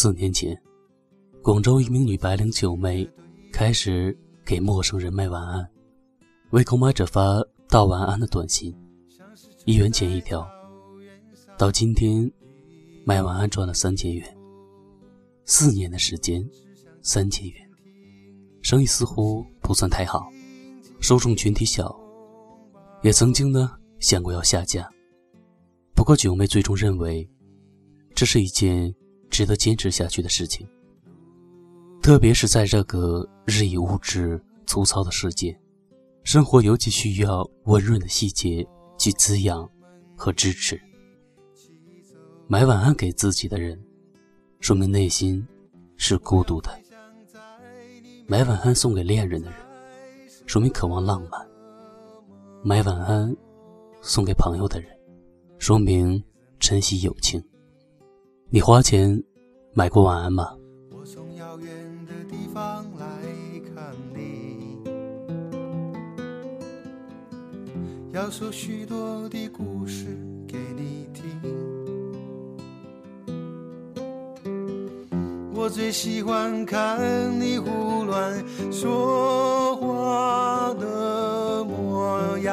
四年前，广州一名女白领九妹开始给陌生人卖晚安，为购买者发道晚安的短信，一元钱一条。到今天，卖晚安赚了三千元。四年的时间，三千元，生意似乎不算太好，受众群体小，也曾经呢想过要下架。不过九妹最终认为，这是一件值得坚持下去的事情。特别是在这个日益物质粗糙的世界，生活尤其需要温润的细节去滋养和支持。买晚安给自己的人，说明内心是孤独的；买晚安送给恋人的人，说明渴望浪漫；买晚安送给朋友的人，说明珍惜友情。你花钱买过晚安吗？我从遥远的地方来看你，要说许多的故事给你听。我最喜欢看你胡乱说话的模样，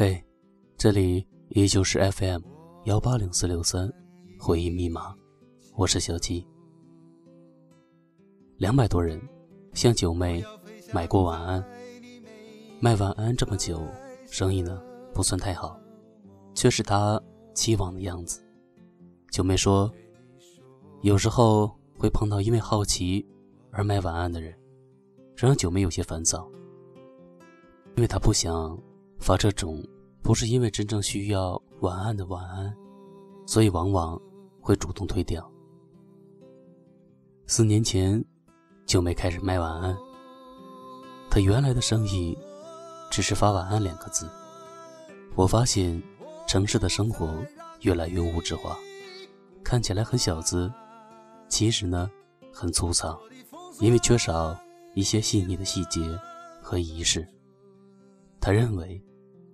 嘿，这里依旧是 FM 幺八零四六三回忆密码，我是小七。两百多人向九妹买过晚安，卖晚安这么久，生意呢不算太好，却是她期望的样子。九妹说，有时候会碰到因为好奇而卖晚安的人，这让九妹有些烦躁，因为她不想发这种不是因为真正需要晚安的晚安，所以往往会主动推掉。四年前，九妹开始卖晚安。她原来的生意只是发“晚安”两个字。我发现，城市的生活越来越物质化，看起来很小资，其实呢很粗糙，因为缺少一些细腻的细节和仪式。他认为，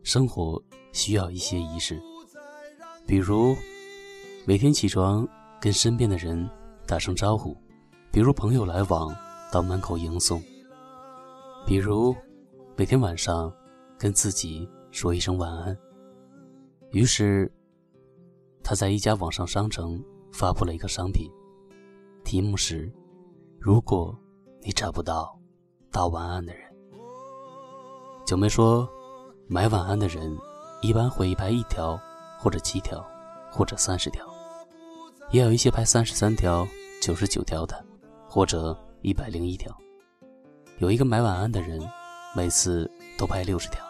生活需要一些仪式，比如每天起床跟身边的人打声招呼，比如朋友来往到门口迎送，比如每天晚上跟自己说一声晚安。于是，他在一家网上商城发布了一个商品，题目是：“如果你找不到道晚安的人。”九妹说，买晚安的人一般会拍一条，或者七条，或者三十条，也有一些拍三十三条、九十九条的，或者一百零一条。有一个买晚安的人，每次都拍六十条，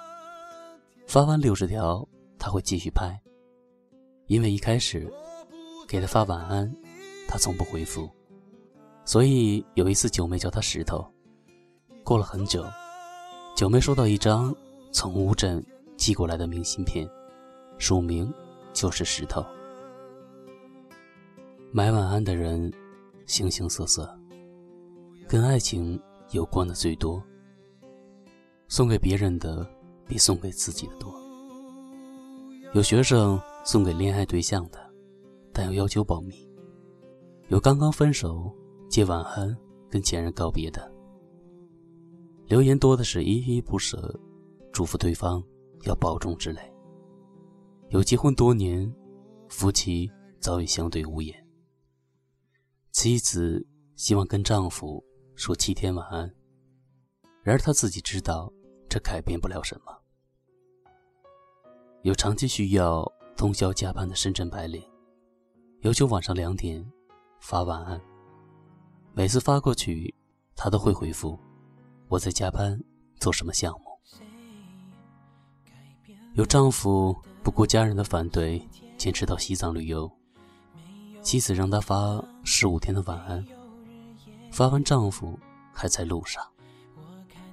发完六十条，他会继续拍，因为一开始给他发晚安，他从不回复，所以有一次九妹叫他石头。过了很久。九妹收到一张从乌镇寄过来的明信片，署名就是石头。买晚安的人形形色色，跟爱情有关的最多，送给别人的比送给自己的多。有学生送给恋爱对象的，但又要求保密。有刚刚分手借晚安跟前任告别的，留言多的是依依不舍，祝福对方要保重之类。有结婚多年，夫妻早已相对无言。妻子希望跟丈夫说七天晚安，然而她自己知道这改变不了什么。有长期需要通宵加班的深圳白领，要求晚上两点。发晚安，每次发过去，他都会回复：“我在加班，做什么项目？”有丈夫不顾家人的反对，坚持到西藏旅游，妻子让他发十五天的晚安，发完丈夫还在路上。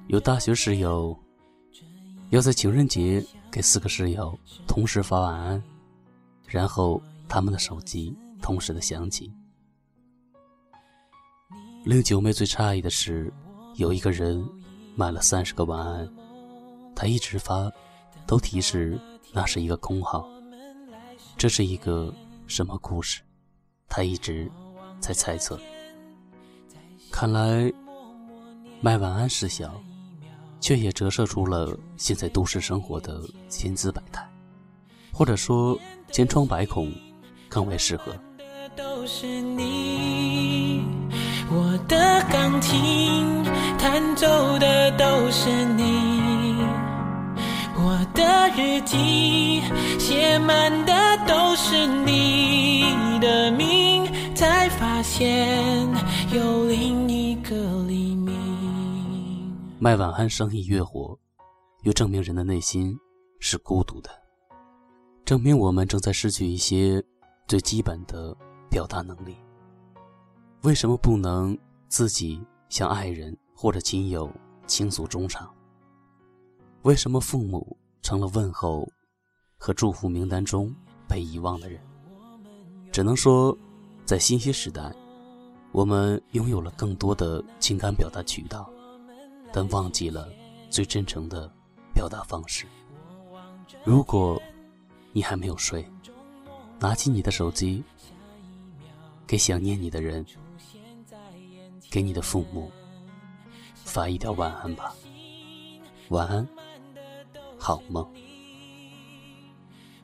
有大学室友要在情人节给四个室友同时发晚安，然后他们的手机同时的响起。令九妹最诧异的是，有一个人买了三十个晚安，他一直发，都提示那是一个空号。这是一个什么故事？他一直在猜测。看来卖晚安事小，却也折射出了现在都市生活的千姿百态，或者说千疮百孔，更为适合。我的钢琴弹奏的都是你，日记写满的都是你的名，才发现有另一个黎明。卖晚安生意越火，越证明人的内心是孤独的，证明我们正在失去一些最基本的表达能力。为什么不能自己向爱人或者亲友倾诉衷肠？为什么父母成了问候和祝福名单中被遗忘的人？只能说，在信息时代，我们拥有了更多的情感表达渠道，但忘记了最真诚的表达方式。如果你还没有睡，拿起你的手机，给想念你的人。给你的父母发一条晚安吧，晚安，好梦。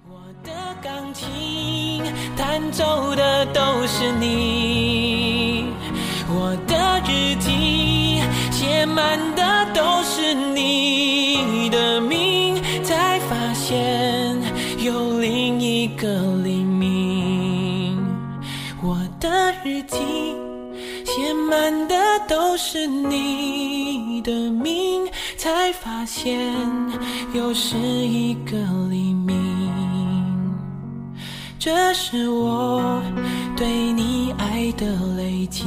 我的钢琴弹奏的都是你，我的日记写满的都是你的名，才发现有另一个黎明。我的日记。写满的都是你的名，才发现又是一个黎明。这是我对你爱的累积。